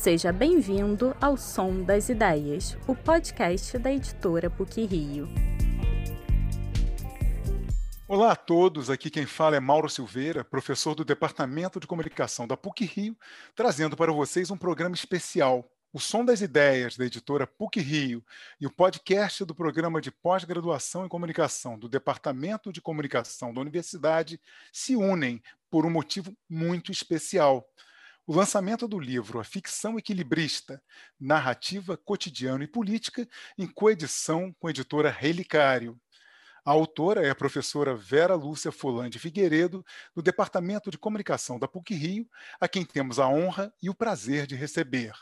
Seja bem-vindo ao Som das Ideias, o podcast da editora PUC Rio. Olá a todos, aqui quem fala é Mauro Silveira, professor do Departamento de Comunicação da PUC Rio, trazendo para vocês um programa especial. O Som das Ideias, da editora PUC Rio, e o podcast do Programa de Pós-Graduação em Comunicação do Departamento de Comunicação da Universidade se unem por um motivo muito especial. O lançamento do livro A Ficção Equilibrista, Narrativa, Cotidiano e Política, em coedição com a editora Relicário. A autora é a professora Vera Lúcia Fulande Figueiredo, do Departamento de Comunicação da PUC-Rio, a quem temos a honra e o prazer de receber.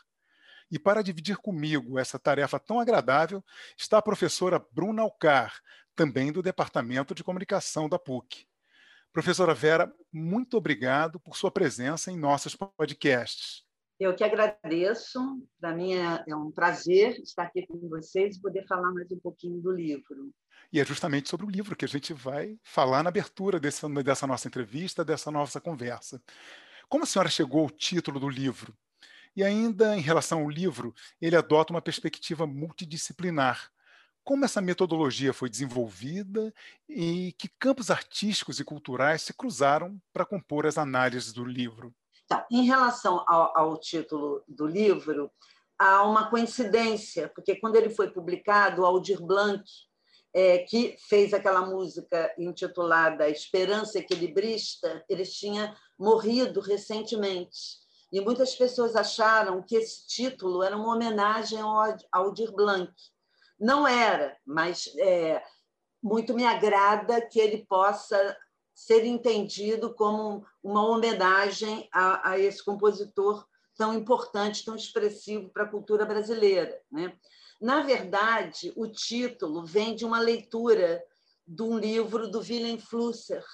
E para dividir comigo essa tarefa tão agradável está a professora Bruna Alcar, também do Departamento de Comunicação da PUC. Professora Vera, muito obrigado por sua presença em nossos podcasts. Eu que agradeço. Para mim é, é um prazer estar aqui com vocês e poder falar mais um pouquinho do livro. E é justamente sobre o livro que a gente vai falar na abertura desse, dessa nossa entrevista, dessa nossa conversa. Como a senhora chegou ao título do livro? E ainda em relação ao livro, ele adota uma perspectiva multidisciplinar, como essa metodologia foi desenvolvida e que campos artísticos e culturais se cruzaram para compor as análises do livro. Tá. Em relação ao, ao, título do livro, há uma coincidência, porque quando ele foi publicado, Aldir Blanc, é, que fez aquela música intitulada Esperança Equilibrista, ele tinha morrido recentemente. E muitas pessoas acharam que esse título era uma homenagem ao Aldir Blanc. Não era, mas é, muito me agrada que ele possa ser entendido como uma homenagem a, a esse compositor tão importante, tão expressivo para a cultura brasileira. Né? Na verdade, o título vem de uma leitura de um livro do Willem Flusser,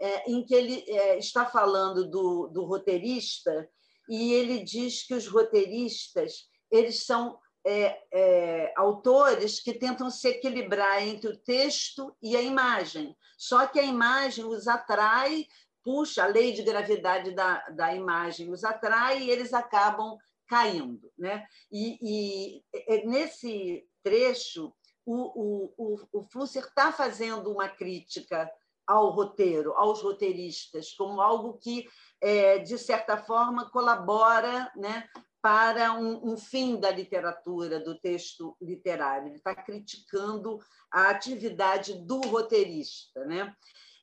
é, em que ele é, está falando do, do roteirista e ele diz que os roteiristas eles são é, é, autores que tentam se equilibrar entre o texto e a imagem. Só que a imagem os atrai, puxa, a lei de gravidade da, da imagem os atrai e eles acabam caindo. Né? E, e, e nesse trecho, o, o, o, o Flusser está fazendo uma crítica ao roteiro, aos roteiristas, como algo que, é, de certa forma, colabora né, para um, um, fim da literatura, do texto literário. Ele está criticando a atividade do roteirista. Né?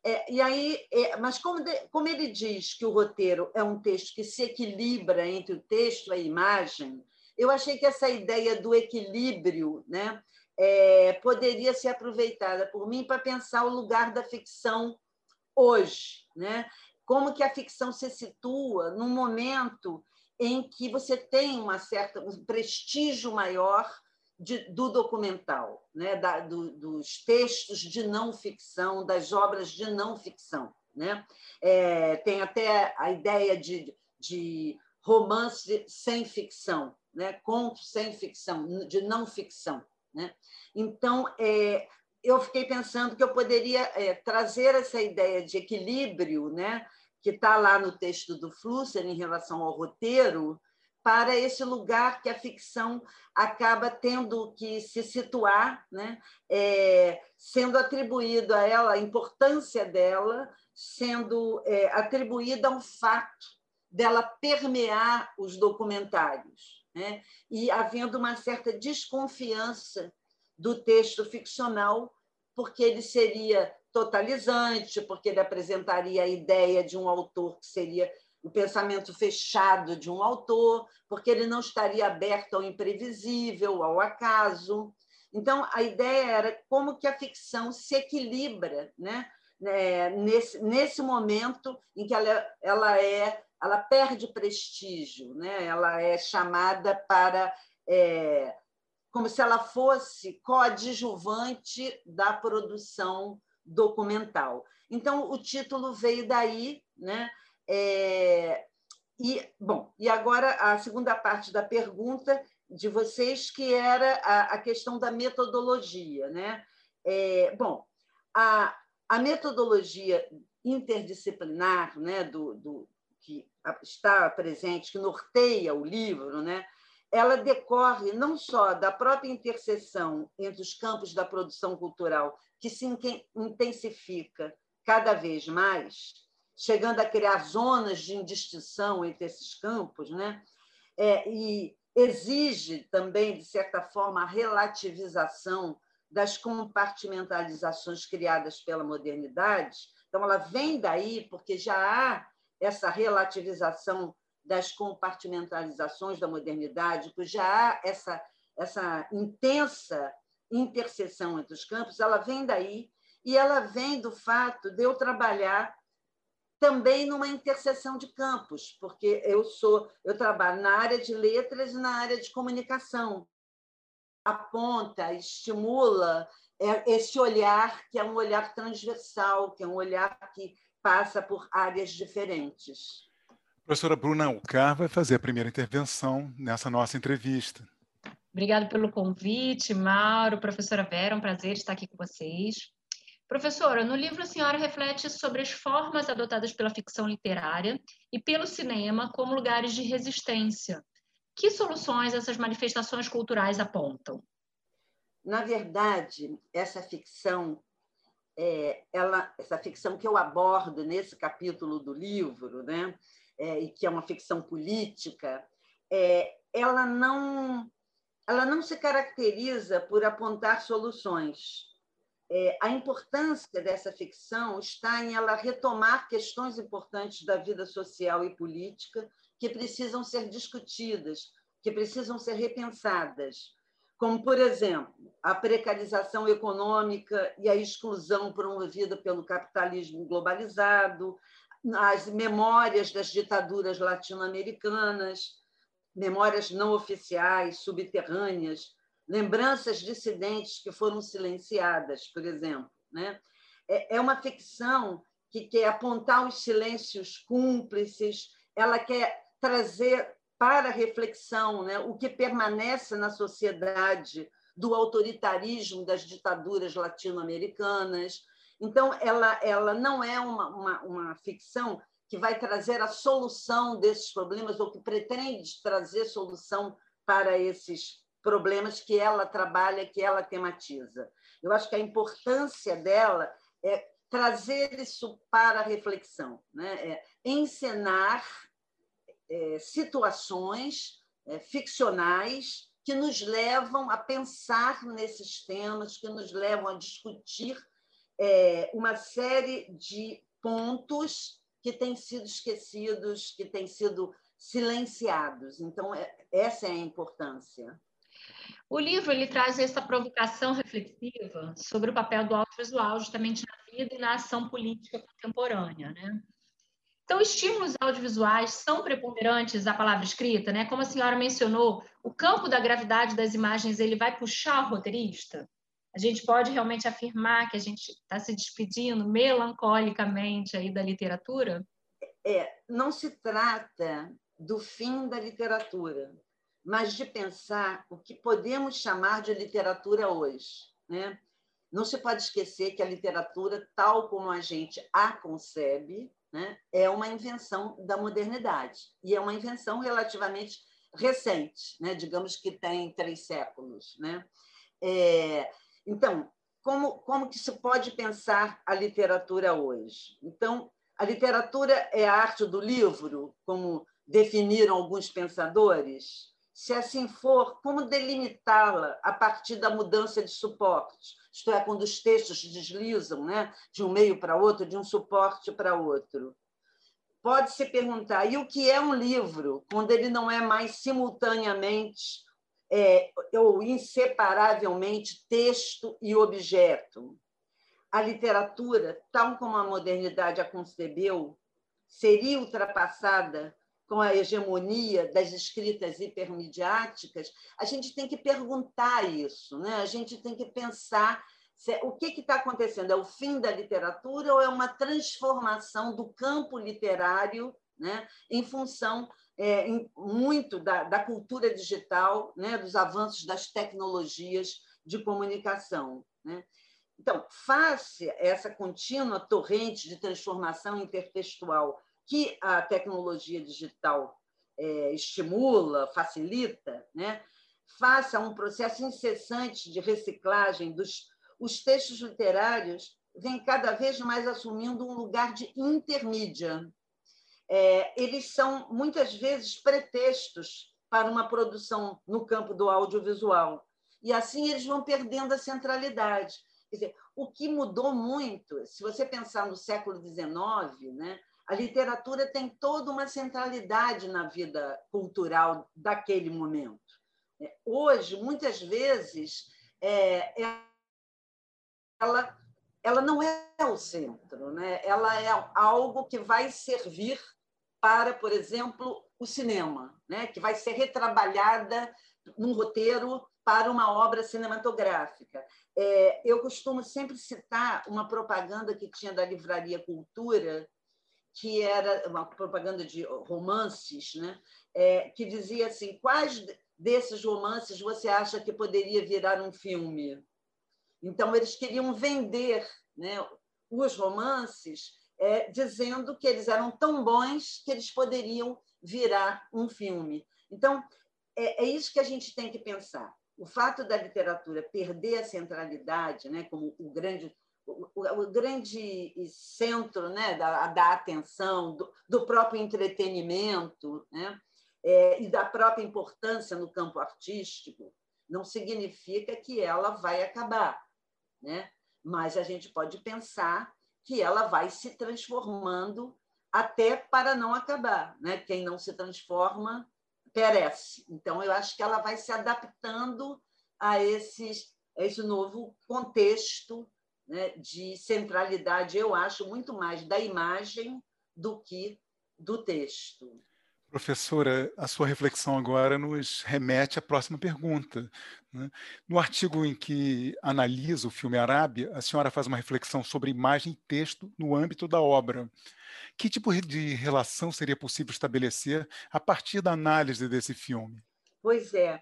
É, e aí, é, mas como, de, como ele diz que o roteiro é um texto que se equilibra entre o texto e a imagem, eu achei que essa ideia do equilíbrio né, é, poderia ser aproveitada por mim para pensar o lugar da ficção hoje. Né? Como que a ficção se situa num momento em que você tem uma certa, um prestígio maior de, do documental, né? Da, do, dos textos de não ficção, das obras de não ficção. Né? É, tem até a ideia de, de romance sem ficção, né? conto sem ficção, de não ficção. Né? Então, é, eu fiquei pensando que eu poderia é, trazer essa ideia de equilíbrio né? Que está lá no texto do Flusser em relação ao roteiro, para esse lugar que a ficção acaba tendo que se situar, né? É, sendo atribuído a ela, a importância dela, sendo é, atribuída ao fato dela permear os documentários, né? e havendo uma certa desconfiança do texto ficcional, porque ele seria totalizante, porque ele apresentaria a ideia de um autor que seria o pensamento fechado de um autor, porque ele não estaria aberto ao imprevisível, ao acaso. Então, a ideia era como que a ficção se equilibra né? É, nesse, nesse momento em que ela, ela, é, ela perde prestígio, né? ela é chamada para. É, como se ela fosse coadjuvante da produção documental. Então, o título veio daí, né? É, e, bom, e agora a segunda parte da pergunta de vocês, que era a, a questão da metodologia. Né? É, bom, a, a metodologia interdisciplinar, né, do, do, que está presente, que norteia o livro, né? ela decorre não só da própria interseção entre os campos da produção cultural, que se intensifica cada vez mais, chegando a criar zonas de indistinção entre esses campos, né? É, e exige também, de certa forma, a relativização das compartimentalizações criadas pela modernidade. Então, ela vem daí porque já há essa relativização das compartimentalizações da modernidade, já há essa, essa intensa interseção entre os campos, ela vem daí e ela vem do fato de eu trabalhar também numa interseção de campos, porque eu sou eu trabalho na área de letras e na área de comunicação. Aponta, estimula é, esse olhar que é um olhar transversal, que é um olhar que passa por áreas diferentes. A professora Bruna Alcar vai fazer a primeira intervenção nessa nossa entrevista. Obrigada pelo convite, Mauro, professora Vera, um prazer estar aqui com vocês. Professora, no livro a senhora reflete sobre as formas adotadas pela ficção literária e pelo cinema como lugares de resistência. Que soluções essas manifestações culturais apontam? Na verdade, essa ficção, é, ela, essa ficção que eu abordo nesse capítulo do livro, né, é, e que é uma ficção política, é, ela não ela não se caracteriza por apontar soluções. É, a importância dessa ficção está em ela retomar questões importantes da vida social e política que precisam ser discutidas, que precisam ser repensadas, como, por exemplo, a precarização econômica e a exclusão promovida pelo capitalismo globalizado, as memórias das ditaduras latino-americanas, memórias não oficiais, subterrâneas, lembranças dissidentes que foram silenciadas, por exemplo. Né? É, é uma ficção que quer apontar os silêncios cúmplices, ela quer trazer para reflexão né, o que permanece na sociedade do autoritarismo das ditaduras latino-americanas, então, ela, ela não é uma, uma, uma ficção que vai trazer a solução desses problemas ou que pretende trazer solução para esses problemas que ela trabalha, que ela tematiza. Eu acho que a importância dela é trazer isso para a reflexão, né? é encenar é, situações é, ficcionais que nos levam a pensar nesses temas, que nos levam a discutir é, uma série de pontos que têm sido esquecidos, que têm sido silenciados. Então, é, essa é a importância. O livro ele traz essa provocação reflexiva sobre o papel do audiovisual justamente na vida e na ação política contemporânea, né? Então, estímulos audiovisuais são preponderantes à palavra escrita, né? Como a senhora mencionou, o campo da gravidade das imagens ele vai puxar o roteirista a gente pode realmente afirmar que a gente está se despedindo melancolicamente aí da literatura? É, não se trata do fim da literatura, mas de pensar o que podemos chamar de literatura hoje. Né? Não se pode esquecer que a literatura, tal como a gente a concebe, né, é uma invenção da modernidade e é uma invenção relativamente recente, né? digamos que tem três séculos. Né? É, então, como, como que se pode pensar a literatura hoje? Então, a literatura é a arte do livro, como definiram alguns pensadores? Se assim for, como delimitá-la a partir da mudança de suporte? Isto é, quando os textos deslizam né, de um meio para outro, de um suporte para outro. Pode-se perguntar, e o que é um livro, quando ele não é mais simultaneamente é, ou inseparavelmente texto e objeto. A literatura, tal como a modernidade a concebeu, seria ultrapassada com a hegemonia das escritas hipermediáticas, a gente tem que perguntar isso, né? a gente tem que pensar se, o que está acontecendo. É o fim da literatura ou é uma transformação do campo literário né? em função é, muito da, da, cultura digital, né, dos avanços das tecnologias de comunicação. Né? Então, face a essa contínua torrente de transformação intertextual que a tecnologia digital é, estimula, facilita, né? faça um processo incessante de reciclagem dos os textos literários vêm cada vez mais assumindo um lugar de intermídia. É, eles são muitas vezes pretextos para uma produção no campo do audiovisual e assim eles vão perdendo a centralidade. Quer dizer, o que mudou muito, se você pensar no século XIX, né, a literatura tem toda uma centralidade na vida cultural daquele momento. É, hoje, muitas vezes, é, ela, ela não é o centro, né? ela é algo que vai servir para, por exemplo, o cinema, né? que vai ser retrabalhada num roteiro para uma obra cinematográfica. É, eu costumo sempre citar uma propaganda que tinha da Livraria Cultura, que era uma propaganda de romances, né? É, que dizia assim: quais desses romances você acha que poderia virar um filme? Então, eles queriam vender né, os romances é, dizendo que eles eram tão bons que eles poderiam virar um filme. Então, é, é isso que a gente tem que pensar. O fato da literatura perder a centralidade, né, como o grande o, o, grande centro né, da, da atenção, do, do, próprio entretenimento né, é, e da própria importância no campo artístico, não significa que ela vai acabar. Né? Mas a gente pode pensar que ela vai se transformando até para não acabar. Né? Quem não se transforma perece. Então, eu acho que ela vai se adaptando a, esses, a esse novo contexto né, de centralidade, eu acho, muito mais da imagem do que do texto. Professora, a sua reflexão agora nos remete à próxima pergunta. Né? No artigo em que analisa o filme Arábia, a senhora faz uma reflexão sobre imagem e texto no âmbito da obra. Que tipo de relação seria possível estabelecer a partir da análise desse filme? Pois é,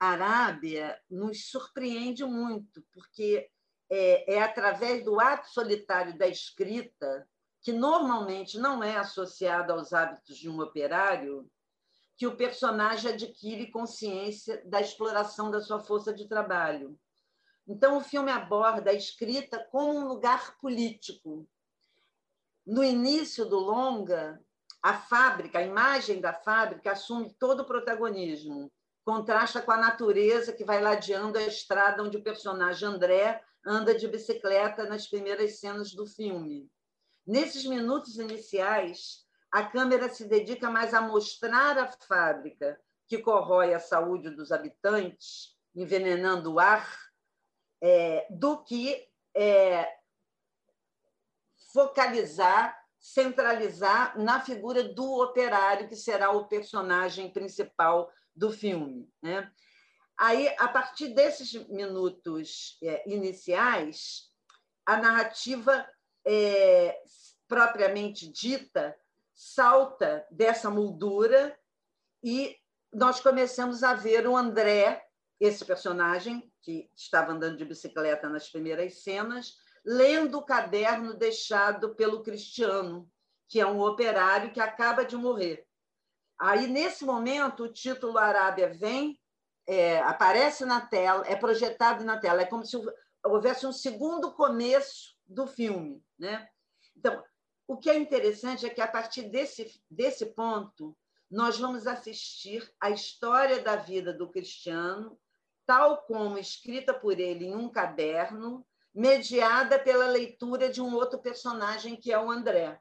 Arábia nos surpreende muito, porque é, é através do ato solitário da escrita que normalmente não é associado aos hábitos de um operário, que o personagem adquire consciência da exploração da sua força de trabalho. Então, o filme aborda a escrita como um lugar político. No início do longa, a fábrica, a imagem da fábrica assume todo o protagonismo, contrasta com a natureza que vai ladeando a estrada onde o personagem André anda de bicicleta nas primeiras cenas do filme. Nesses minutos iniciais, a câmera se dedica mais a mostrar a fábrica que corrói a saúde dos habitantes, envenenando o ar, é, do que é, focalizar, centralizar na figura do operário, que será o personagem principal do filme. Né? Aí, a partir desses minutos é, iniciais, a narrativa é, propriamente dita salta dessa moldura e nós começamos a ver o André, esse personagem que estava andando de bicicleta nas primeiras cenas, lendo o caderno deixado pelo Cristiano, que é um operário que acaba de morrer. Aí, nesse momento, o título Arábia vem, é, aparece na tela, é projetado na tela, é como se houvesse um segundo começo do filme. Né? Então, o que é interessante é que, a partir desse, desse ponto, nós vamos assistir a história da vida do Cristiano, tal como escrita por ele em um caderno, mediada pela leitura de um outro personagem, que é o André.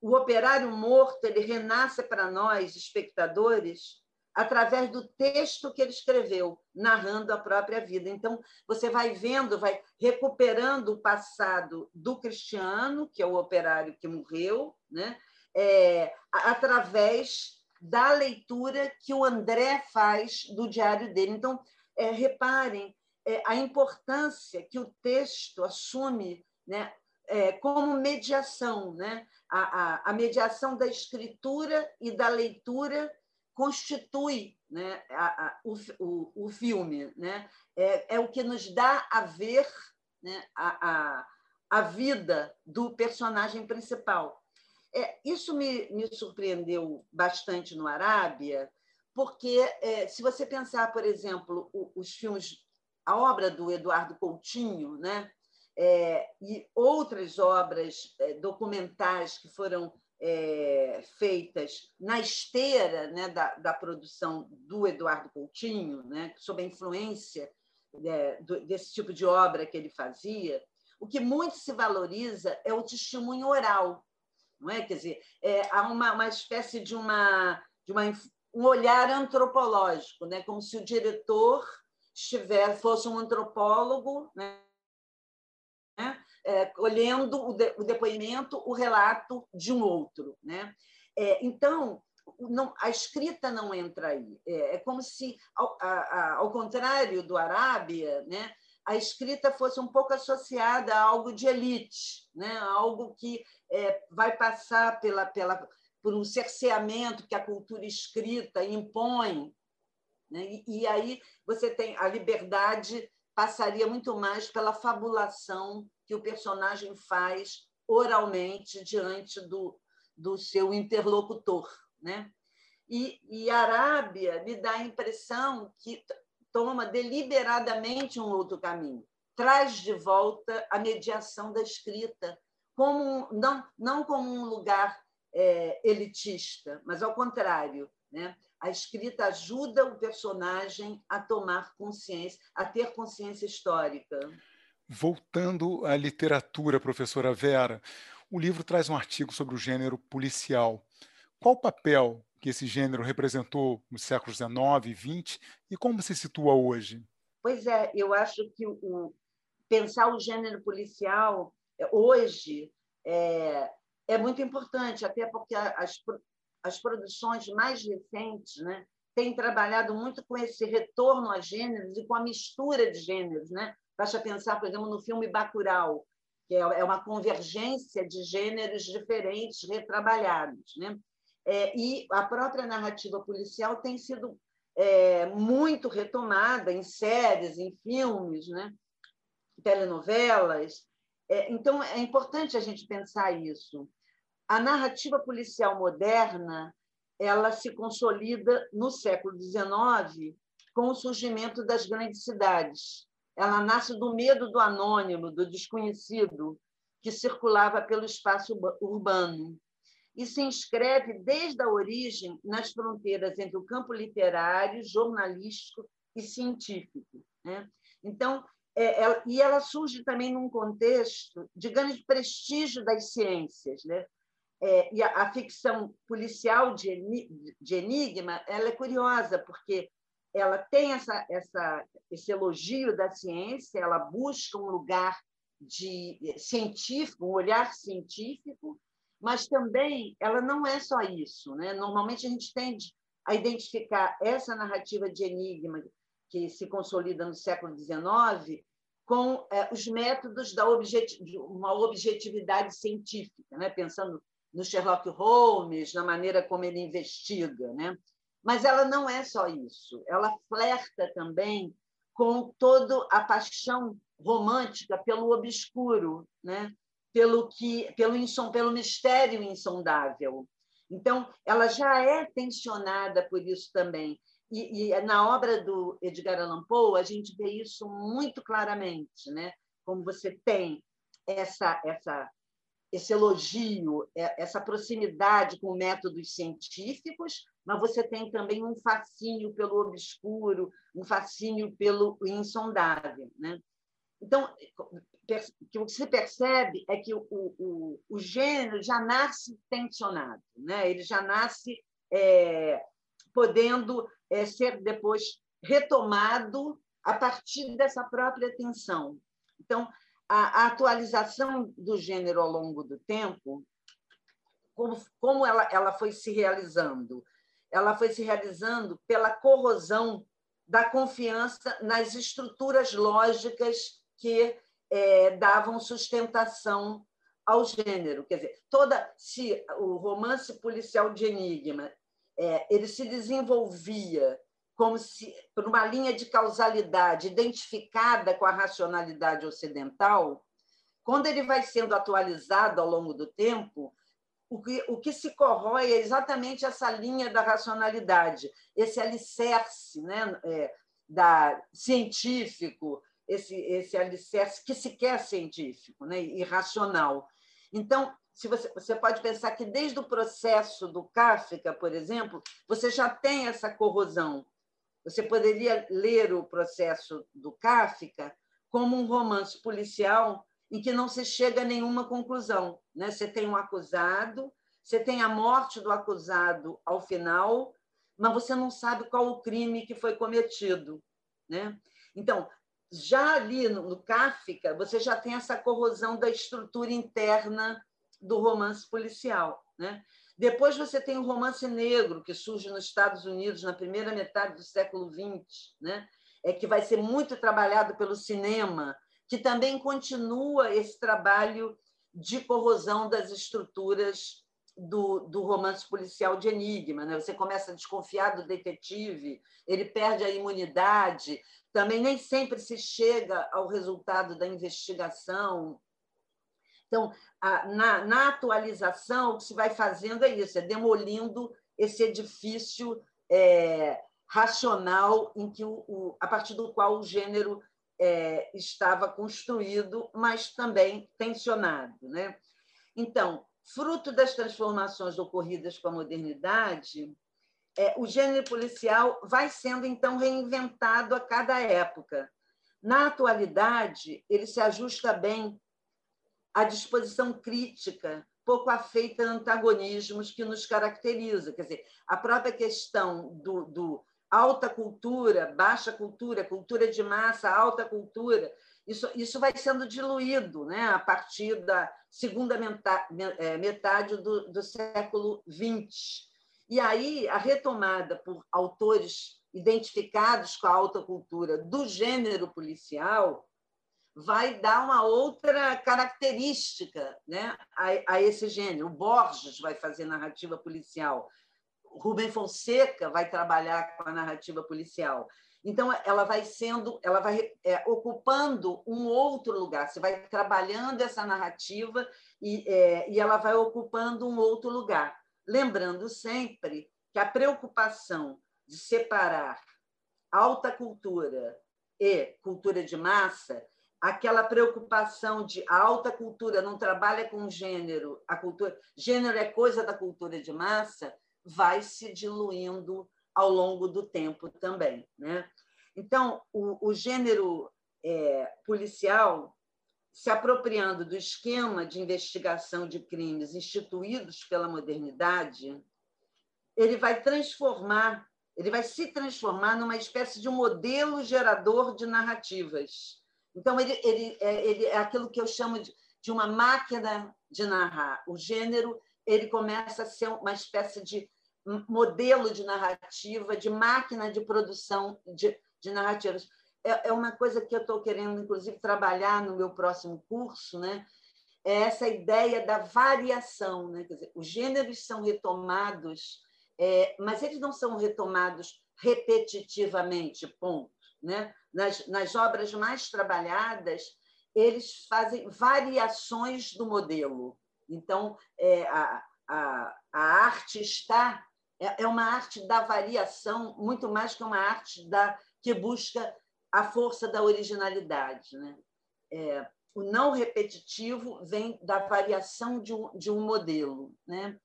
O operário morto ele renasce para nós, espectadores, através do texto que ele escreveu, narrando a própria vida. Então, você vai vendo, vai recuperando o passado do Cristiano, que é o operário que morreu, né? É, através da leitura que o André faz do diário dele. Então, é, reparem é, a importância que o texto assume né, é, como mediação, né? A, a, a mediação da escritura e da leitura constitui né, a, a, o, o, o, filme. Né? É, é o que nos dá a ver né, a, a, a vida do personagem principal. É, isso me, me surpreendeu bastante no Arábia, porque é, se você pensar, por exemplo, o, os filmes, a obra do Eduardo Coutinho, né? É, e outras obras é, documentais que foram é, feitas na esteira né, da, da, produção do Eduardo Coutinho, né, sob a influência é, do, desse tipo de obra que ele fazia, o que muito se valoriza é o testemunho oral, não é? Quer dizer, é, há uma, uma espécie de uma, de uma um olhar antropológico, né? como se o diretor estiver, fosse um antropólogo, né? É, olhando o, de, o, depoimento, o relato de um outro. Né? É, então, não, a escrita não entra aí. É, é como se, ao, a, ao contrário do Arábia, né? a escrita fosse um pouco associada a algo de elite, né? algo que é, vai passar pela, pela por um cerceamento que a cultura escrita impõe. Né? E, e aí você tem a liberdade passaria muito mais pela fabulação que o personagem faz oralmente diante do, do seu interlocutor. Né? E, e a Arábia me dá a impressão que toma deliberadamente um outro caminho, traz de volta a mediação da escrita, como não, não como um lugar é, elitista, mas ao contrário. Né? A escrita ajuda o personagem a tomar consciência, a ter consciência histórica. Voltando à literatura, professora Vera, o livro traz um artigo sobre o gênero policial. Qual o papel que esse gênero representou nos séculos XIX e XX e como se situa hoje? Pois é, eu acho que o, pensar o gênero policial é, hoje é, é muito importante, até porque as, as produções mais recentes né, têm trabalhado muito com esse retorno a gêneros e com a mistura de gêneros. Né? Basta pensar, por exemplo, no filme Bacurau, que é, é uma convergência de gêneros diferentes retrabalhados. Né? É, e a própria narrativa policial tem sido é, muito retomada em séries, em filmes, né? telenovelas. É, então, é importante a gente pensar isso. A narrativa policial moderna ela se consolida no século XIX com o surgimento das grandes cidades. Ela nasce do medo do anônimo, do desconhecido, que circulava pelo espaço urbano e se inscreve desde a origem nas fronteiras entre o campo literário, jornalístico e científico. Né? Então, é, ela, e ela surge também num contexto de grande prestígio das ciências. Né? É, e a, a, ficção policial de, de Enigma ela é curiosa, porque ela tem essa, essa, esse elogio da ciência, ela busca um lugar de científico, um olhar científico, mas também ela não é só isso. Né? Normalmente a gente tende a identificar essa narrativa de enigma que se consolida no século XIX com é, os métodos da objeti uma objetividade científica, né? pensando no Sherlock Holmes, na maneira como ele investiga. Né? Mas ela não é só isso, ela flerta também com toda a paixão romântica pelo obscuro, né? pelo que pelo insom, pelo mistério insondável. Então, ela já é tensionada por isso também. E, e, na obra do Edgar Allan Poe, a gente vê isso muito claramente, né? Como você tem essa essa esse elogio, é, essa proximidade com métodos científicos, mas você tem também um fascínio pelo obscuro, um fascínio pelo insondável, né? Então, o que se percebe é que o, o, o gênero já nasce tensionado, né? ele já nasce é, podendo é, ser depois retomado a partir dessa própria tensão. Então, a, a atualização do gênero ao longo do tempo, como, como ela, ela foi se realizando? Ela foi se realizando pela corrosão da confiança nas estruturas lógicas que é, davam sustentação ao gênero. Quer dizer, toda se o romance policial de enigma é, ele se desenvolvia como se por uma linha de causalidade identificada com a racionalidade ocidental, quando ele vai sendo atualizado ao longo do tempo, o que, o que se corrói é exatamente essa linha da racionalidade, esse alicerce né, é, da, científico, esse, esse alicerce que se quer científico né, e racional. Então, se você, você pode pensar que desde o processo do Kafka, por exemplo, você já tem essa corrosão. Você poderia ler o processo do Kafka como um romance policial em que não se chega a nenhuma conclusão. Né? Você tem um acusado, você tem a morte do acusado ao final, mas você não sabe qual o crime que foi cometido. Né? Então, já ali no, Kafka, você já tem essa corrosão da estrutura interna do romance policial. Né? Depois você tem o romance negro, que surge nos Estados Unidos na primeira metade do século XX, né? é que vai ser muito trabalhado pelo cinema, que também continua esse trabalho de corrosão das estruturas do, do romance policial de enigma. Né? Você começa a desconfiar do detetive, ele perde a imunidade, também nem sempre se chega ao resultado da investigação. Então, a, na, na, atualização, o que se vai fazendo é isso, é demolindo esse edifício é, racional em que o, o, a partir do qual o gênero é, estava construído, mas também tensionado. Né? Então, fruto das transformações ocorridas com a modernidade, é, o gênero policial vai sendo então reinventado a cada época. Na atualidade, ele se ajusta bem à disposição crítica, pouco afeita a antagonismos que nos caracteriza. Quer dizer, a própria questão do, do alta cultura, baixa cultura, cultura de massa, alta cultura, isso, isso vai sendo diluído né, a partir da segunda é, metade do, do século XX. E aí, a retomada por autores identificados com a alta cultura do gênero policial vai dar uma outra característica né, a, a esse gênero. O Borges vai fazer narrativa policial, Rubem Fonseca vai trabalhar com a narrativa policial. Então, ela vai sendo, ela vai é, ocupando um outro lugar. Você vai trabalhando essa narrativa e, é, e ela vai ocupando um outro lugar. Lembrando sempre que a preocupação de separar alta cultura e cultura de massa, aquela preocupação de a alta cultura não trabalha com gênero, a cultura, gênero é coisa da cultura de massa, vai se diluindo ao longo do tempo também. Né? Então, o, o gênero é, policial, se apropriando do esquema de investigação de crimes instituídos pela modernidade, ele vai transformar, ele vai se transformar numa espécie de modelo gerador de narrativas. Então, ele, ele, é, ele é aquilo que eu chamo de, de uma máquina de narrar. O gênero ele começa a ser uma espécie de modelo de narrativa, de máquina de produção de, de narrativas. É, é uma coisa que eu estou querendo, inclusive, trabalhar no meu próximo curso, né? é essa ideia da variação. Né? Quer dizer, os gêneros são retomados, é, mas eles não são retomados repetitivamente, ponto. Né? Nas, nas obras mais trabalhadas, eles fazem variações do modelo. Então, é, a, a, a arte está é, é uma arte da variação muito mais que uma arte da que busca a força da originalidade, né? É, o não repetitivo vem da variação de um, de um modelo, né?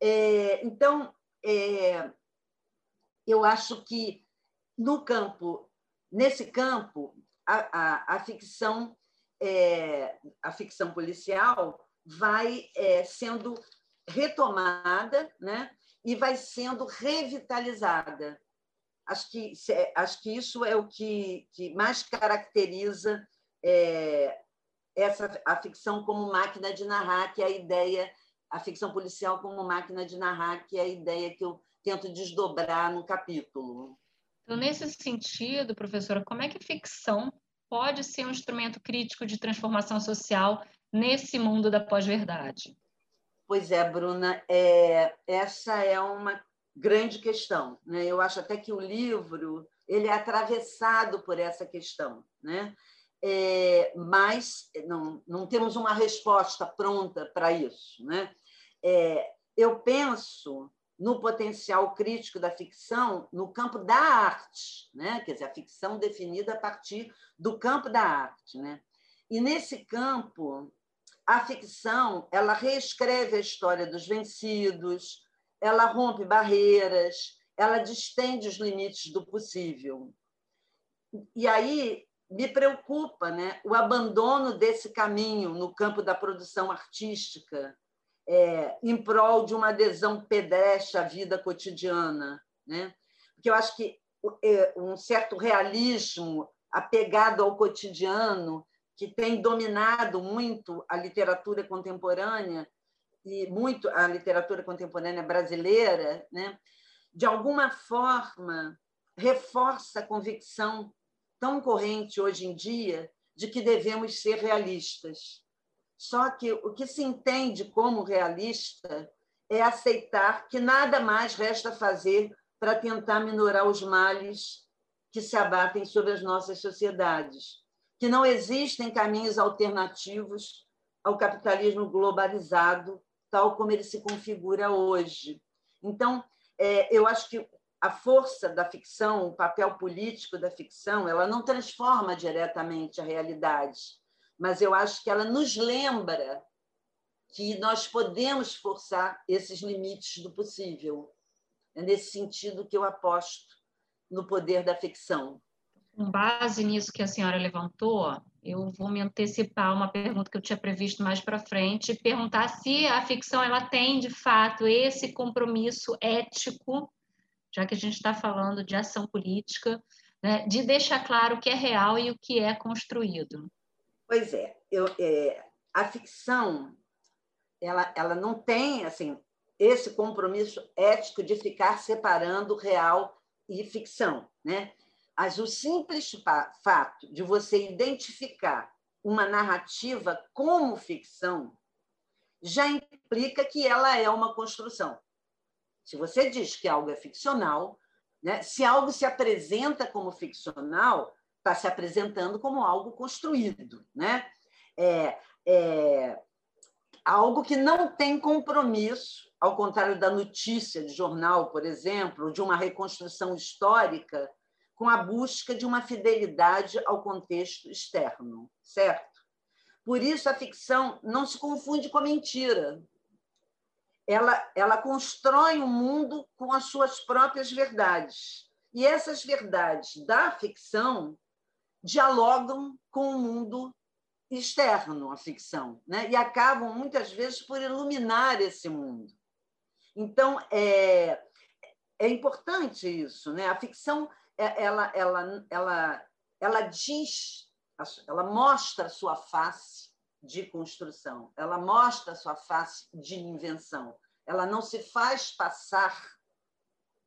É, então, é, eu acho que no campo, nesse campo, a, a, a ficção, é, a ficção policial vai é, sendo retomada, né? e vai sendo revitalizada. Acho que, acho que isso é o que, que mais caracteriza é, essa, a ficção como máquina de narrar, que é a ideia, a ficção policial como máquina de narrar, que é a ideia que eu tento desdobrar no capítulo. Então, nesse sentido, professora, como é que ficção pode ser um instrumento crítico de transformação social nesse mundo da pós-verdade? Pois é, Bruna, é, essa é uma grande questão. Né? Eu acho até que o livro ele é atravessado por essa questão, né? É, mas não, não temos uma resposta pronta para isso. Né? é, eu penso no potencial crítico da ficção no campo da arte, né? quer dizer, a ficção definida a partir do campo da arte. Né? E nesse campo, a ficção ela reescreve a história dos vencidos, ela rompe barreiras, ela distende os limites do possível. E aí me preocupa né, o abandono desse caminho no campo da produção artística, é, em prol de uma adesão pedestre à vida cotidiana. Né? Porque eu acho que é, um certo realismo apegado ao cotidiano, que tem dominado muito a literatura contemporânea, e muito a literatura contemporânea brasileira, né? de alguma forma reforça a convicção tão corrente hoje em dia de que devemos ser realistas. Só que o que se entende como realista é aceitar que nada mais resta fazer para tentar minorar os males que se abatem sobre as nossas sociedades, que não existem caminhos alternativos ao capitalismo globalizado, tal como ele se configura hoje. Então, é, eu acho que a força da ficção, o papel político da ficção, ela não transforma diretamente a realidade, mas eu acho que ela nos lembra que nós podemos forçar esses limites do possível. É nesse sentido que eu aposto no poder da ficção. Com base nisso que a senhora levantou, eu vou me antecipar uma pergunta que eu tinha previsto mais para frente, perguntar se a ficção ela tem de fato esse compromisso ético já que a gente está falando de ação política, né, de deixar claro o que é real e o que é construído. Pois é, eu, é a ficção ela, ela não tem assim esse compromisso ético de ficar separando real e ficção, né? Mas o simples fato de você identificar uma narrativa como ficção já implica que ela é uma construção. Se você diz que algo é ficcional, né? se algo se apresenta como ficcional, está se apresentando como algo construído. Né? É, é algo que não tem compromisso, ao contrário da notícia de jornal, por exemplo, de uma reconstrução histórica, com a busca de uma fidelidade ao contexto externo, certo? Por isso, a ficção não se confunde com a mentira ela, ela constrói um mundo com as suas próprias verdades. E essas verdades da ficção dialogam com o mundo externo à ficção, né? e acabam, muitas vezes, por iluminar esse mundo. Então, é, é importante isso. Né? A ficção é, ela, ela, ela, ela diz, ela mostra a sua face de construção, ela mostra a sua face de invenção. Ela não se faz passar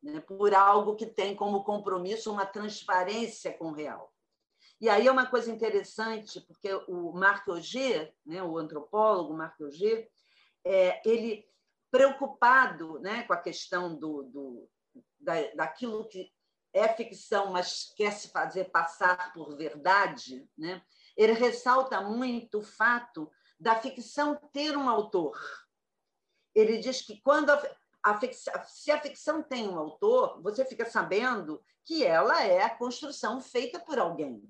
né, por algo que tem como compromisso uma transparência com o real. E aí é uma coisa interessante, porque o Marc Auger, né, o antropólogo Marc Auger, é, ele preocupado né, com a questão do, do, da, daquilo que é ficção, mas quer se fazer passar por verdade, né? ele ressalta muito o fato da ficção ter um autor. Ele diz que quando a, a se a ficção tem um autor, você fica sabendo que ela é a construção feita por alguém,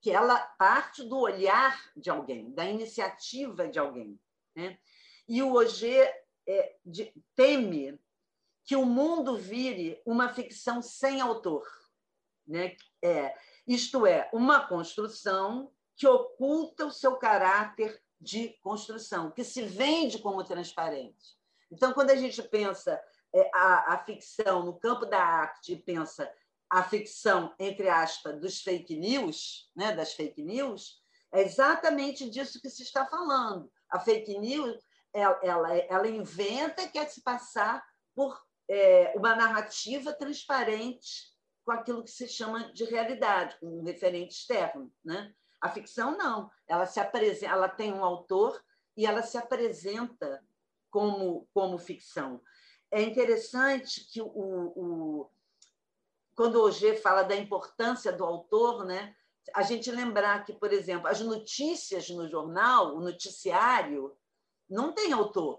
que ela parte do olhar de alguém, da iniciativa de alguém. Né? E o Auger é, de, teme que o mundo vire uma ficção sem autor. Né? É, isto é, uma construção que oculta o seu caráter de construção, que se vende como transparente. Então, quando a gente pensa é, a, a ficção no campo da arte e pensa a ficção, entre aspas, dos fake news, né, das fake news, é exatamente disso que se está falando. A fake news ela, ela, ela inventa quer se passar por é, uma narrativa transparente com aquilo que se chama de realidade, com um referente externo. Né? A ficção não, ela se apresenta, ela tem um autor e ela se apresenta como como ficção. É interessante que o, o quando o Auger fala da importância do autor, né, a gente lembrar que, por exemplo, as notícias no jornal, o noticiário, não tem autor.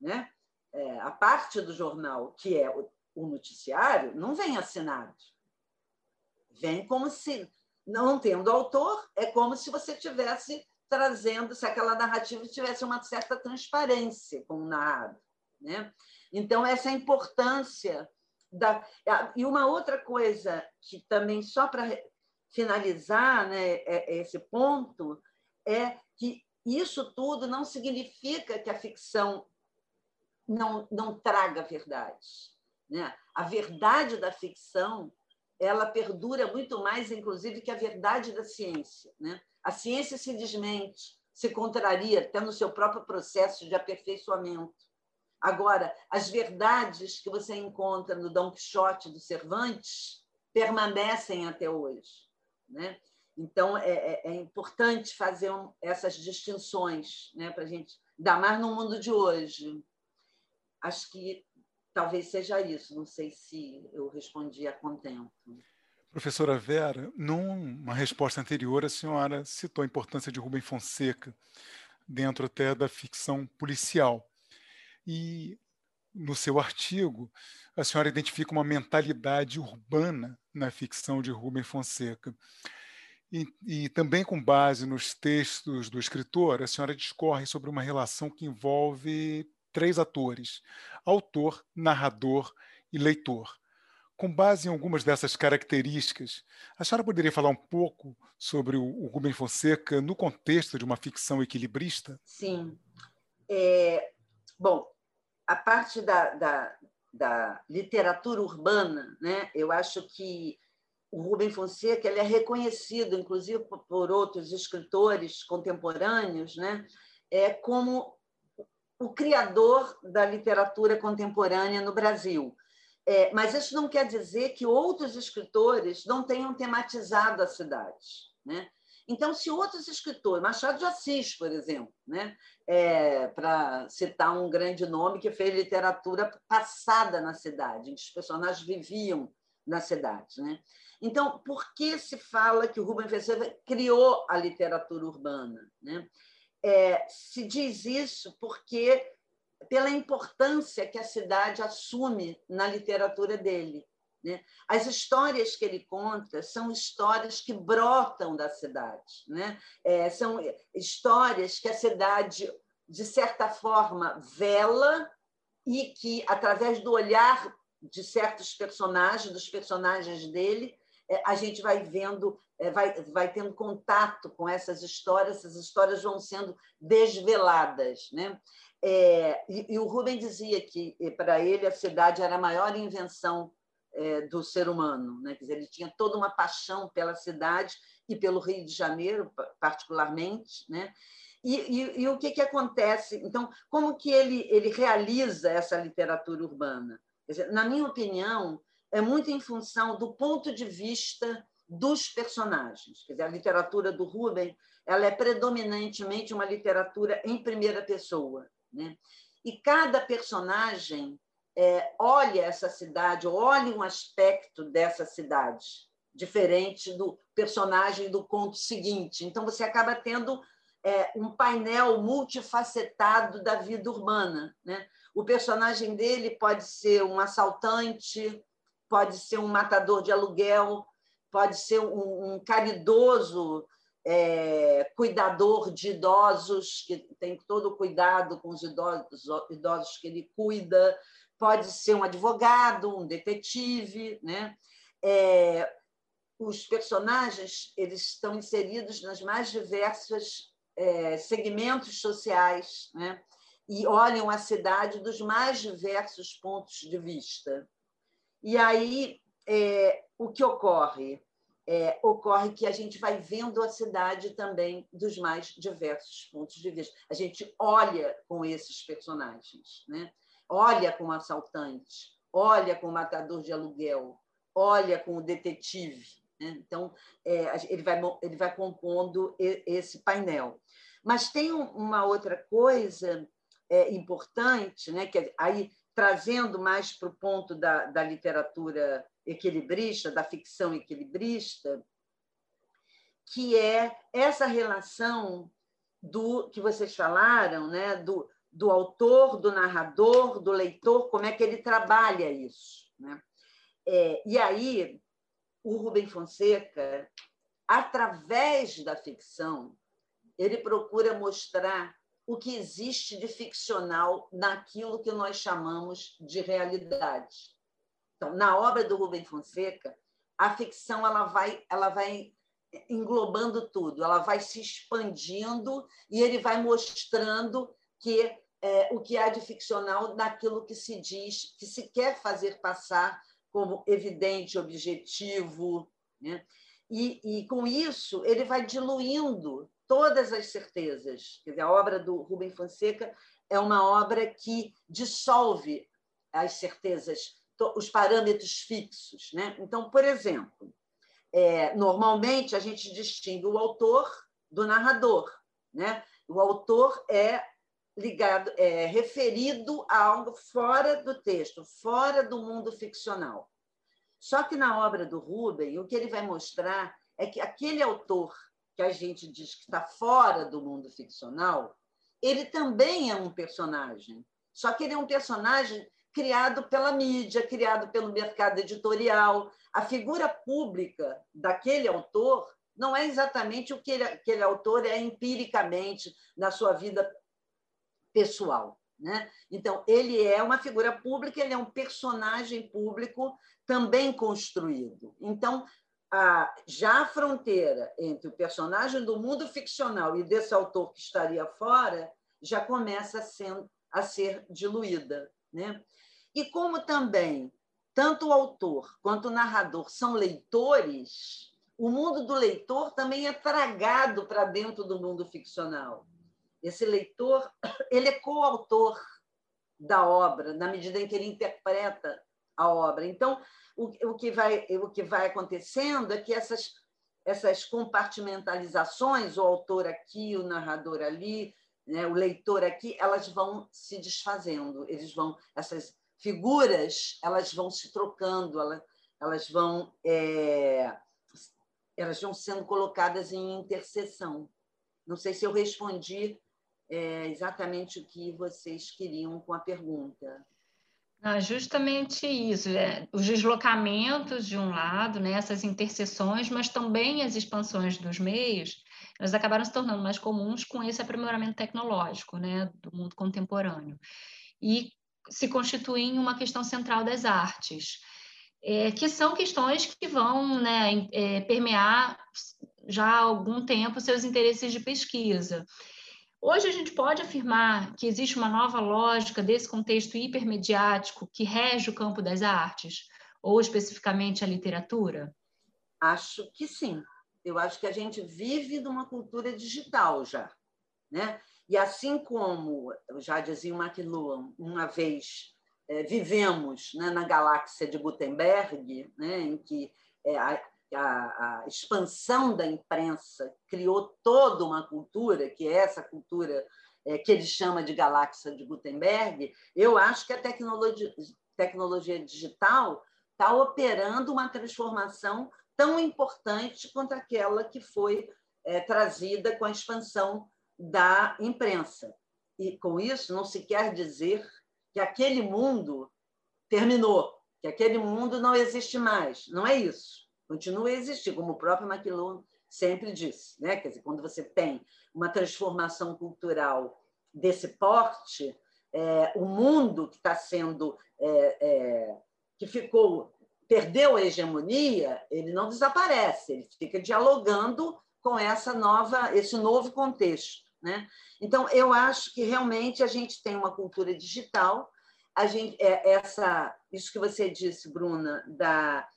Né? é, a parte do jornal que é o, o noticiário não vem assinado. Vem como se, não tendo autor, é como se você tivesse trazendo, se aquela narrativa tivesse uma certa transparência com o narrado. Né? Então, essa é a importância da. E uma outra coisa que também, só para finalizar né, é, é esse ponto, é que isso tudo não significa que a ficção não, não traga verdade. Né? A verdade da ficção ela perdura muito mais, inclusive, que a verdade da ciência. Né? A ciência se desmente, se contraria até no seu próprio processo de aperfeiçoamento. Agora, as verdades que você encontra no Dom Quixote do Cervantes permanecem até hoje. Né? Então, é, é, é importante fazer um, essas distinções né? para a gente, dar mais no mundo de hoje. Acho que talvez seja isso, não sei se eu respondi a contento. Professora Vera, numa resposta anterior, a senhora citou a importância de Rubem Fonseca dentro até da ficção policial. E no seu artigo, a senhora identifica uma mentalidade urbana na ficção de Rubem Fonseca. E, e, também com base nos textos do escritor, a senhora discorre sobre uma relação que envolve três atores: autor, narrador e leitor. Com base em algumas dessas características, a senhora poderia falar um pouco sobre o, Rubem Fonseca no contexto de uma ficção equilibrista? Sim. É, bom, a parte da, da, da, literatura urbana, né, eu acho que o Rubem Fonseca ele é reconhecido, inclusive por outros escritores contemporâneos, né, é como o criador da literatura contemporânea no Brasil. É, mas isso não quer dizer que outros escritores não tenham tematizado a cidade. Né? Então, se outros escritores, Machado de Assis, por exemplo, né? É, para citar um grande nome que fez literatura passada na cidade, em que os personagens viviam na cidade. Né? Então, por que se fala que o Rubem Fonseca criou a literatura urbana? Né? É, se diz isso porque pela importância que a cidade assume na literatura dele. Né? As histórias que ele conta são histórias que brotam da cidade, né? É, são histórias que a cidade, de certa forma, vela e que, através do olhar de certos personagens, dos personagens dele, é, a gente vai vendo, é, vai, vai tendo contato com essas histórias, essas histórias vão sendo desveladas. Né? É, e, e, o Rubem dizia que, para ele, a cidade era a maior invenção é, do ser humano. Né? Quer dizer, ele tinha toda uma paixão pela cidade e pelo Rio de Janeiro, particularmente. Né? E, e, e, o que, que acontece? Então, como que ele, ele realiza essa literatura urbana? Dizer, na minha opinião, é muito em função do ponto de vista dos personagens. Quer dizer, a literatura do Rubem ela é predominantemente uma literatura em primeira pessoa. Né? E cada personagem é, olha essa cidade, olha um aspecto dessa cidade, diferente do personagem do conto seguinte. Então, você acaba tendo é, um painel multifacetado da vida urbana. Né? O personagem dele pode ser um assaltante, pode ser um matador de aluguel, pode ser um, um caridoso é, cuidador de idosos, que tem todo o cuidado com os idosos, idosos que ele cuida, pode ser um advogado, um detetive, né? É, os personagens eles estão inseridos nas mais diversos é, segmentos sociais, né? E olham a cidade dos mais diversos pontos de vista. E aí é, o que ocorre? É, ocorre que a gente vai vendo a cidade também dos mais diversos pontos de vista. A gente olha com esses personagens, né? Olha com o assaltante, olha com o matador de aluguel, olha com o detetive. Né? Então, é, ele, vai, ele vai compondo esse painel. Mas tem uma outra coisa é, importante, né? que aí trazendo mais para o ponto da, da literatura equilibrista, da ficção equilibrista, que é essa relação do que vocês falaram, né, do, do autor, do narrador, do leitor, como é que ele trabalha isso. Né? É, e aí, o Rubem Fonseca, através da ficção, ele procura mostrar o que existe de ficcional naquilo que nós chamamos de realidade. Então, na obra do Rubem Fonseca, a ficção ela vai, ela vai englobando tudo, ela vai se expandindo e ele vai mostrando que é, o que há de ficcional naquilo que se diz, que se quer fazer passar como evidente, objetivo. Né? E, e, com isso, ele vai diluindo todas as certezas. Quer dizer, a obra do Rubem Fonseca é uma obra que dissolve as certezas, os parâmetros fixos. Né? Então, por exemplo, é, normalmente a gente distingue o autor do narrador. Né? O autor é ligado, é referido a algo fora do texto, fora do mundo ficcional. Só que na obra do Rubem, o que ele vai mostrar é que aquele autor que a gente diz que está fora do mundo ficcional, ele também é um personagem. Só que ele é um personagem criado pela mídia, criado pelo mercado editorial. A figura pública daquele autor não é exatamente o que ele, aquele autor é empiricamente na sua vida pessoal. Né? Então, ele é uma figura pública, ele é um personagem público também construído. Então, a, já a fronteira entre o personagem do mundo ficcional e desse autor que estaria fora já começa a ser, a ser diluída. Né? E como também tanto o autor quanto o narrador são leitores, o mundo do leitor também é tragado para dentro do mundo ficcional. Esse leitor, ele é coautor da obra, na medida em que ele interpreta a obra. Então, o, o, que, vai, o que vai acontecendo é que essas, essas compartimentalizações, o autor aqui, o narrador ali, né, o leitor aqui, elas vão se desfazendo, eles vão, essas figuras, elas vão se trocando, elas, elas vão é, elas vão sendo colocadas em interseção. Não sei se eu respondi é, exatamente o que vocês queriam com a pergunta. Ah, justamente isso, é, os deslocamentos de um lado, né, essas interseções, mas também as expansões dos meios, elas acabaram se tornando mais comuns com esse aprimoramento tecnológico né, do mundo contemporâneo. E se constituem uma questão central das artes, é, que são questões que vão né, é, permear já há algum tempo seus interesses de pesquisa. Hoje a gente pode afirmar que existe uma nova lógica desse contexto hipermediático que rege o campo das artes, ou especificamente a literatura? Acho que sim. Eu acho que a gente vive numa cultura digital já. Né? E assim como, já dizia o McLuhan, uma vez é, vivemos né, na galáxia de Gutenberg, né, em que é, a, a, a, expansão da imprensa criou toda uma cultura, que é essa cultura é, que ele chama de galáxia de Gutenberg, eu acho que a tecnologia, tecnologia digital está operando uma transformação tão importante quanto aquela que foi é, trazida com a expansão da imprensa. E com isso não se quer dizer que aquele mundo terminou, que aquele mundo não existe mais. Não é isso continua a existir, como o próprio McLuhan sempre disse. Né? Quer dizer, quando você tem uma transformação cultural desse porte, é, o mundo que está sendo. É, é, que ficou. perdeu a hegemonia, ele não desaparece, ele fica dialogando com essa nova, esse novo contexto. Né? Então, eu acho que realmente a gente tem uma cultura digital, a gente, é, essa, isso que você disse, Bruna, da,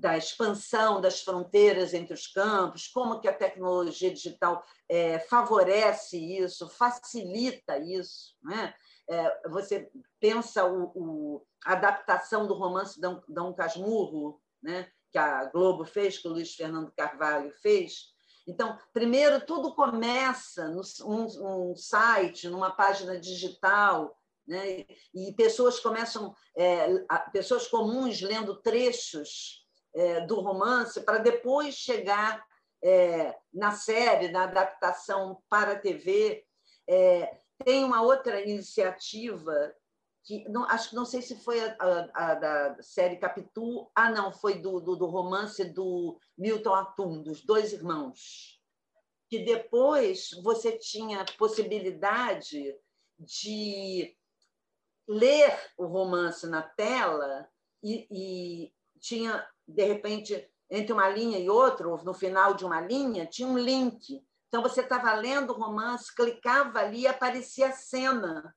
da expansão das fronteiras entre os campos, como que a tecnologia digital é, favorece isso, facilita isso. Né? É, você pensa o, o, a adaptação do romance Dom, Dom Casmurro, né? que a Globo fez, que o Luiz Fernando Carvalho fez. Então, primeiro, tudo começa num um, site, numa página digital, né? e pessoas começam, é, pessoas comuns lendo trechos é, do romance para depois chegar é, na série, na adaptação para a TV. É, tem uma outra iniciativa que não, acho que não sei se foi a, a, a, da série Capitu, ah não, foi do, do, do, romance do Milton Atum, dos dois irmãos, que depois você tinha possibilidade de ler o romance na tela e, e tinha de repente entre uma linha e outra, ou no final de uma linha, tinha um link. Então você estava lendo o romance, clicava ali e aparecia a cena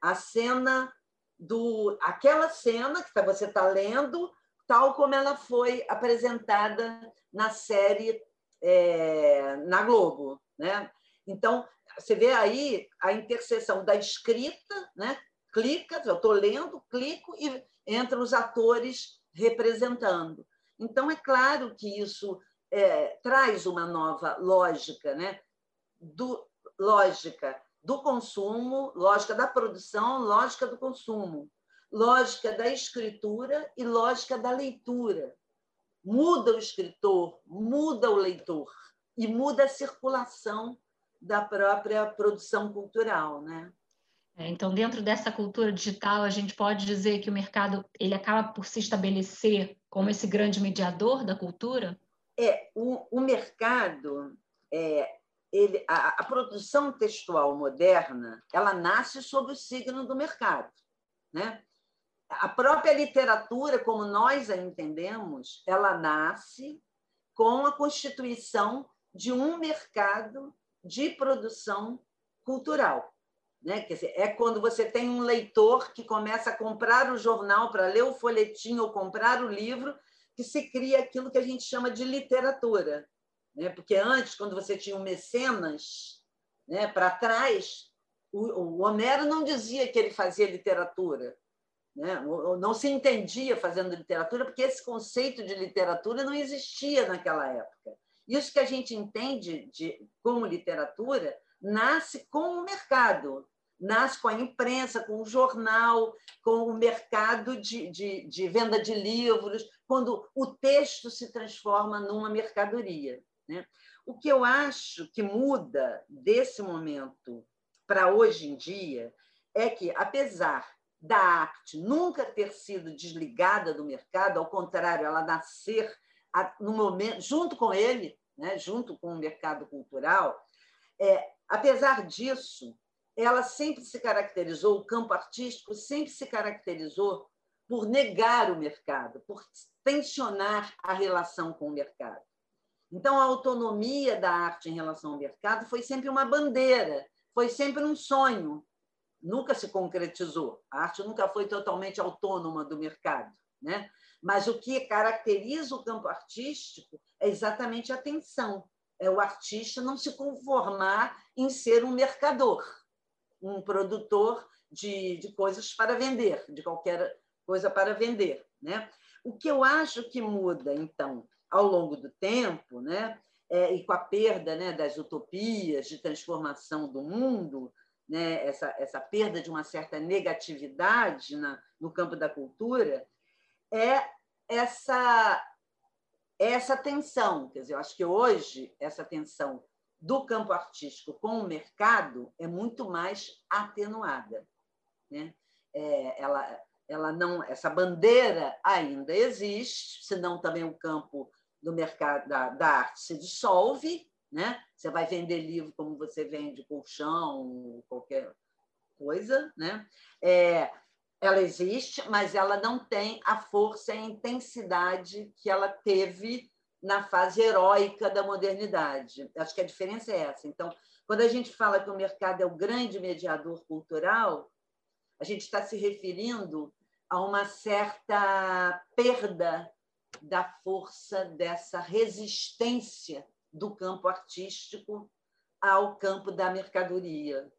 a cena do aquela cena que você está lendo, tal como ela foi apresentada na série é, na Globo, né? Então você vê aí a interseção da escrita, né? Clica, eu estou lendo, clico e entram os atores representando. Então é claro que isso é, traz uma nova lógica, né? Do, lógica do consumo, lógica da produção, lógica do consumo, lógica da escritura e lógica da leitura. Muda o escritor, muda o leitor e muda a circulação da própria produção cultural, né? É, então, dentro dessa cultura digital, a gente pode dizer que o mercado ele acaba por se estabelecer como esse grande mediador da cultura? É, o, o mercado é, ele, a, a, produção textual moderna ela nasce sob o signo do mercado. Né? A própria literatura, como nós a entendemos, ela nasce com a constituição de um mercado de produção cultural. Né? Quer dizer, é quando você tem um leitor que começa a comprar o jornal para ler o folhetim ou comprar o livro, que se cria aquilo que a gente chama de literatura. Né? Porque antes, quando você tinha um mecenas né, para trás, o, o Homero não dizia que ele fazia literatura. Né? Não se entendia fazendo literatura, porque esse conceito de literatura não existia naquela época. Isso que a gente entende de, como literatura nasce com o mercado, nasce com a imprensa, com o jornal, com o mercado de, de, de venda de livros, quando o texto se transforma numa mercadoria. Né? O que eu acho que muda desse momento para hoje em dia é que, apesar da arte nunca ter sido desligada do mercado, ao contrário, ela nascer no momento junto com ele, né, junto com o mercado cultural, é, apesar disso, ela sempre se caracterizou, o campo artístico sempre se caracterizou por negar o mercado, por tensionar a relação com o mercado. Então, a autonomia da arte em relação ao mercado foi sempre uma bandeira, foi sempre um sonho, nunca se concretizou. A arte nunca foi totalmente autônoma do mercado. Né? Mas o que caracteriza o campo artístico é exatamente a tensão. É o artista não se conformar em ser um mercador, um produtor de, de coisas para vender, de qualquer coisa para vender. Né? O que eu acho que muda, então, ao longo do tempo, né? É, e com a perda né, das utopias de transformação do mundo, né, essa, essa perda de uma certa negatividade na, no campo da cultura, é essa, essa tensão. Quer dizer, eu acho que hoje essa tensão do campo artístico com o mercado é muito mais atenuada. Né? É, ela, ela não, essa bandeira ainda existe, senão também o campo do mercado da, da arte se dissolve, né? Você vai vender livro como você vende colchão, qualquer coisa, né? É, ela existe, mas ela não tem a força e a intensidade que ela teve na fase heróica da modernidade. Acho que a diferença é essa. Então, quando a gente fala que o mercado é o grande mediador cultural, a gente está se referindo a uma certa perda da força dessa resistência do campo artístico ao campo da mercadoria.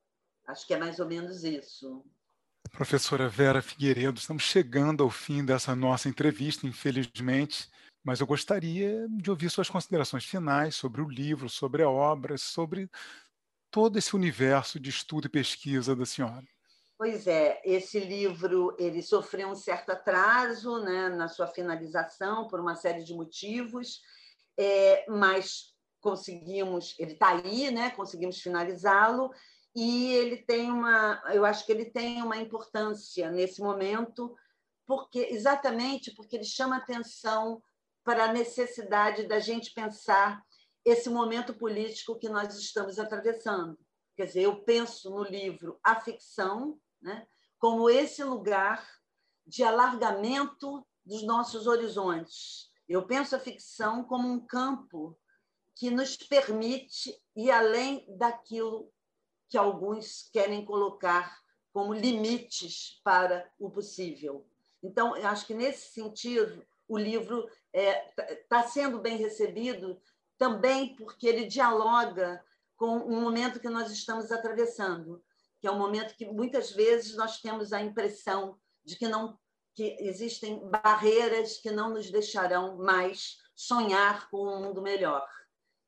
Acho que é mais ou menos isso. Professora Vera Figueiredo, estamos chegando ao fim dessa nossa entrevista, infelizmente, mas eu gostaria de ouvir suas considerações finais sobre o livro, sobre a obra, sobre todo esse universo de estudo e pesquisa da senhora. Pois é, esse livro ele sofreu um certo atraso né, na sua finalização por uma série de motivos, é, mas conseguimos, ele está aí, né, conseguimos finalizá-lo e ele tem uma, eu acho que ele tem uma importância nesse momento, porque exatamente porque ele chama atenção para a necessidade da gente pensar esse momento político que nós estamos atravessando. Quer dizer, eu penso no livro A Ficção, né, como esse lugar de alargamento dos nossos horizontes. Eu penso a ficção como um campo que nos permite ir além daquilo que alguns querem colocar como limites para o possível. Então, eu acho que nesse sentido o livro está é, tá sendo bem recebido também porque ele dialoga com o momento que nós estamos atravessando, que é um momento que muitas vezes nós temos a impressão de que não que existem barreiras que não nos deixarão mais sonhar com um mundo melhor.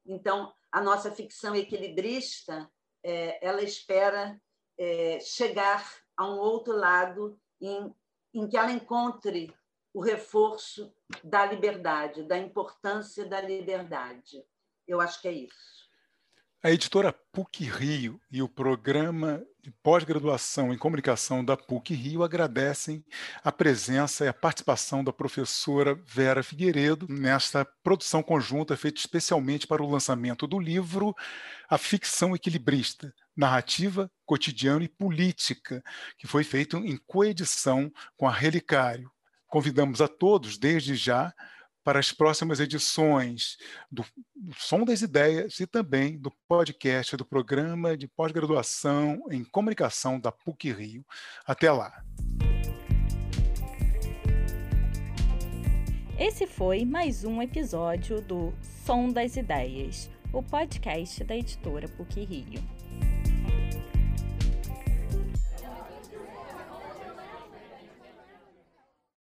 Então, a nossa ficção equilibrista é, ela espera é, chegar a um outro lado em, em que ela encontre o reforço da liberdade, da importância da liberdade. Eu acho que é isso. A editora PUC Rio e o programa de pós-graduação em comunicação da PUC Rio agradecem a presença e a participação da professora Vera Figueiredo nesta produção conjunta feita especialmente para o lançamento do livro A Ficção Equilibrista, Narrativa, Cotidiano e Política, que foi feito em coedição com a Relicário. Convidamos a todos, desde já, para as próximas edições do, Som das Ideias e também do podcast do programa de pós-graduação em comunicação da PUC Rio. Até lá. Esse foi mais um episódio do Som das Ideias, o podcast da editora PUC Rio.